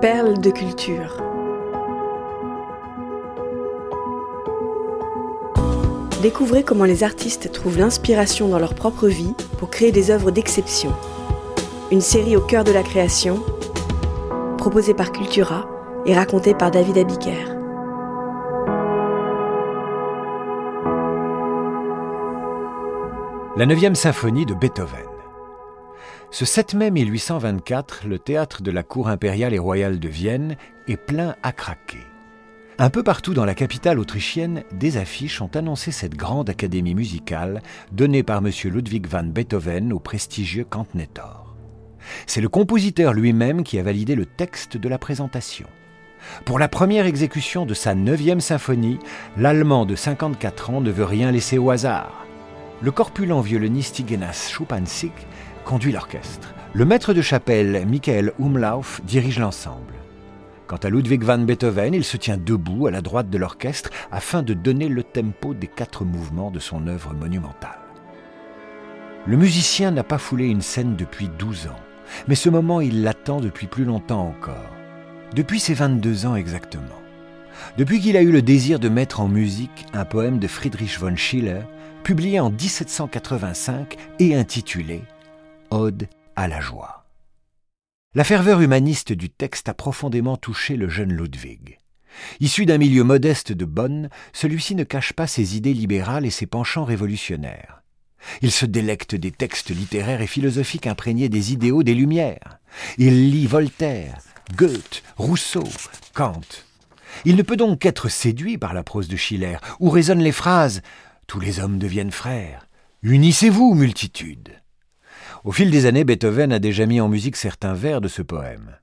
Perles de culture. Découvrez comment les artistes trouvent l'inspiration dans leur propre vie pour créer des œuvres d'exception. Une série au cœur de la création, proposée par Cultura et racontée par David Abiker. La 9e symphonie de Beethoven. Ce 7 mai 1824, le théâtre de la cour impériale et royale de Vienne est plein à craquer. Un peu partout dans la capitale autrichienne, des affiches ont annoncé cette grande académie musicale donnée par M. Ludwig van Beethoven au prestigieux Cantenetor. C'est le compositeur lui-même qui a validé le texte de la présentation. Pour la première exécution de sa 9e symphonie, l'Allemand de 54 ans ne veut rien laisser au hasard. Le corpulent violoniste Igenas Schupanzig conduit l'orchestre. Le maître de chapelle, Michael Umlauf, dirige l'ensemble. Quant à Ludwig van Beethoven, il se tient debout à la droite de l'orchestre afin de donner le tempo des quatre mouvements de son œuvre monumentale. Le musicien n'a pas foulé une scène depuis 12 ans, mais ce moment il l'attend depuis plus longtemps encore. Depuis ses 22 ans exactement. Depuis qu'il a eu le désir de mettre en musique un poème de Friedrich von Schiller, publié en 1785 et intitulé Ode à la joie. La ferveur humaniste du texte a profondément touché le jeune Ludwig. Issu d'un milieu modeste de Bonn, celui-ci ne cache pas ses idées libérales et ses penchants révolutionnaires. Il se délecte des textes littéraires et philosophiques imprégnés des idéaux des Lumières. Il lit Voltaire, Goethe, Rousseau, Kant. Il ne peut donc qu'être séduit par la prose de Schiller, où résonnent les phrases Tous les hommes deviennent frères. Unissez-vous, multitude. Au fil des années, Beethoven a déjà mis en musique certains vers de ce poème.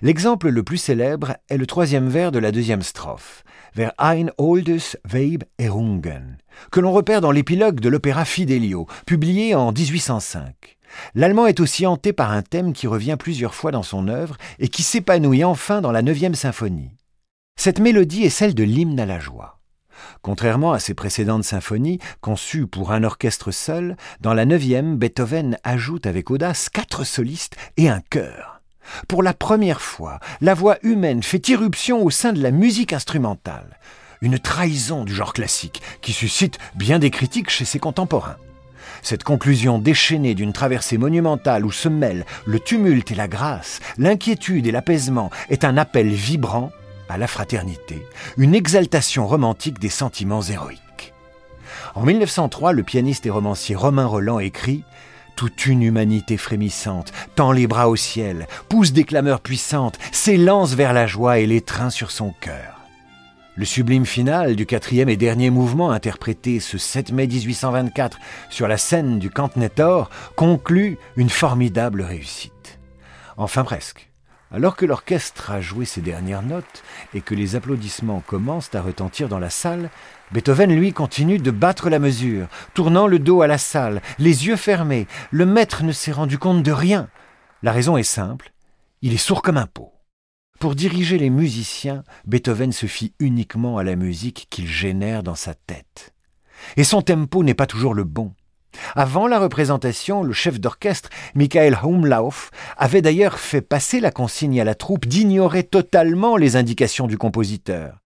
L'exemple le plus célèbre est le troisième vers de la deuxième strophe, vers Ein oldes Weib erungen, que l'on repère dans l'épilogue de l'opéra Fidelio, publié en 1805. L'allemand est aussi hanté par un thème qui revient plusieurs fois dans son œuvre et qui s'épanouit enfin dans la neuvième symphonie. Cette mélodie est celle de l'hymne à la joie. Contrairement à ses précédentes symphonies, conçues pour un orchestre seul, dans la neuvième, Beethoven ajoute avec audace quatre solistes et un chœur. Pour la première fois, la voix humaine fait irruption au sein de la musique instrumentale. Une trahison du genre classique qui suscite bien des critiques chez ses contemporains. Cette conclusion déchaînée d'une traversée monumentale où se mêlent le tumulte et la grâce, l'inquiétude et l'apaisement est un appel vibrant à la fraternité, une exaltation romantique des sentiments héroïques. En 1903, le pianiste et romancier Romain Roland écrit toute une humanité frémissante tend les bras au ciel, pousse des clameurs puissantes, s'élance vers la joie et l'étreint sur son cœur. Le sublime final du quatrième et dernier mouvement, interprété ce 7 mai 1824 sur la scène du Cantenetor, conclut une formidable réussite. Enfin presque. Alors que l'orchestre a joué ses dernières notes et que les applaudissements commencent à retentir dans la salle, Beethoven, lui, continue de battre la mesure, tournant le dos à la salle, les yeux fermés. Le maître ne s'est rendu compte de rien. La raison est simple, il est sourd comme un pot. Pour diriger les musiciens, Beethoven se fie uniquement à la musique qu'il génère dans sa tête. Et son tempo n'est pas toujours le bon. Avant la représentation, le chef d'orchestre, Michael Humlauf, avait d'ailleurs fait passer la consigne à la troupe d'ignorer totalement les indications du compositeur.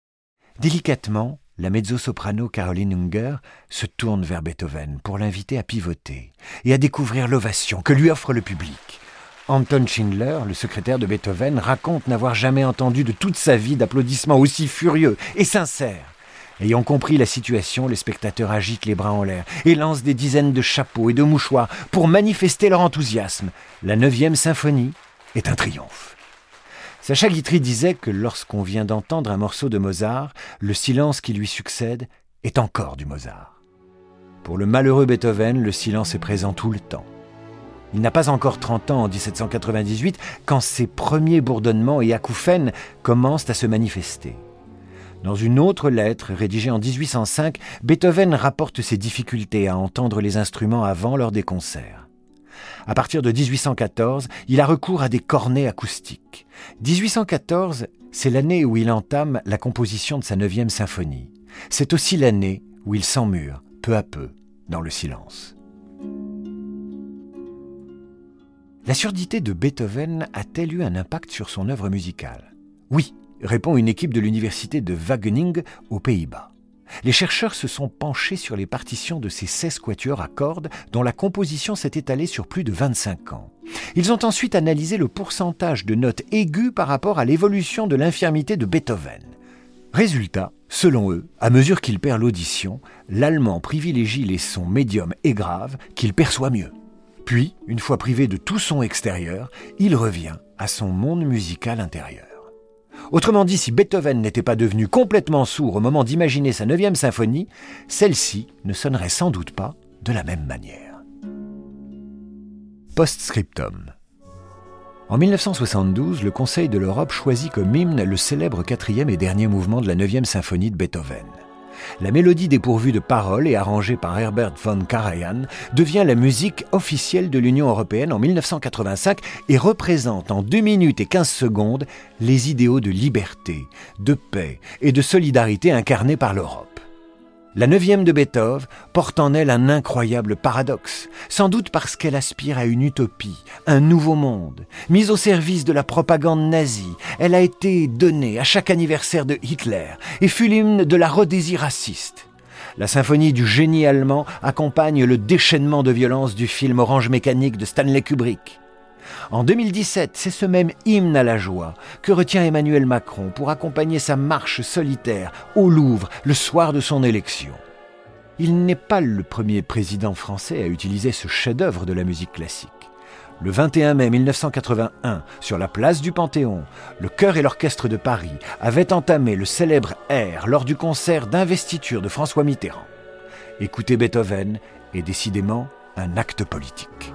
Délicatement, la mezzo-soprano Caroline Unger se tourne vers Beethoven pour l'inviter à pivoter et à découvrir l'ovation que lui offre le public. Anton Schindler, le secrétaire de Beethoven, raconte n'avoir jamais entendu de toute sa vie d'applaudissements aussi furieux et sincères. Ayant compris la situation, les spectateurs agitent les bras en l'air et lancent des dizaines de chapeaux et de mouchoirs pour manifester leur enthousiasme. La neuvième symphonie est un triomphe. Sacha Guitry disait que lorsqu'on vient d'entendre un morceau de Mozart, le silence qui lui succède est encore du Mozart. Pour le malheureux Beethoven, le silence est présent tout le temps. Il n'a pas encore 30 ans en 1798 quand ses premiers bourdonnements et acouphènes commencent à se manifester. Dans une autre lettre, rédigée en 1805, Beethoven rapporte ses difficultés à entendre les instruments avant lors des concerts. À partir de 1814, il a recours à des cornets acoustiques. 1814, c'est l'année où il entame la composition de sa neuvième symphonie. C'est aussi l'année où il s'emmure, peu à peu, dans le silence. La surdité de Beethoven a-t-elle eu un impact sur son œuvre musicale? Oui, répond une équipe de l'université de Wageningen aux Pays-Bas. Les chercheurs se sont penchés sur les partitions de ces 16 quatuors à cordes dont la composition s'est étalée sur plus de 25 ans. Ils ont ensuite analysé le pourcentage de notes aiguës par rapport à l'évolution de l'infirmité de Beethoven. Résultat, selon eux, à mesure qu'il perd l'audition, l'allemand privilégie les sons médiums et graves qu'il perçoit mieux. Puis, une fois privé de tout son extérieur, il revient à son monde musical intérieur. Autrement dit, si Beethoven n'était pas devenu complètement sourd au moment d'imaginer sa neuvième symphonie, celle-ci ne sonnerait sans doute pas de la même manière. Postscriptum. En 1972, le Conseil de l'Europe choisit comme hymne le célèbre quatrième et dernier mouvement de la neuvième symphonie de Beethoven. La mélodie dépourvue de paroles et arrangée par Herbert von Karajan devient la musique officielle de l'Union européenne en 1985 et représente en 2 minutes et 15 secondes les idéaux de liberté, de paix et de solidarité incarnés par l'Europe. La neuvième de Beethoven porte en elle un incroyable paradoxe, sans doute parce qu'elle aspire à une utopie, un nouveau monde. Mise au service de la propagande nazie, elle a été donnée à chaque anniversaire de Hitler et fut l'hymne de la redésir raciste. La symphonie du génie allemand accompagne le déchaînement de violence du film Orange Mécanique de Stanley Kubrick. En 2017, c'est ce même hymne à la joie que retient Emmanuel Macron pour accompagner sa marche solitaire au Louvre le soir de son élection. Il n'est pas le premier président français à utiliser ce chef-d'œuvre de la musique classique. Le 21 mai 1981, sur la place du Panthéon, le chœur et l'orchestre de Paris avaient entamé le célèbre air lors du concert d'investiture de François Mitterrand. Écouter Beethoven est décidément un acte politique.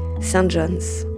St. John's.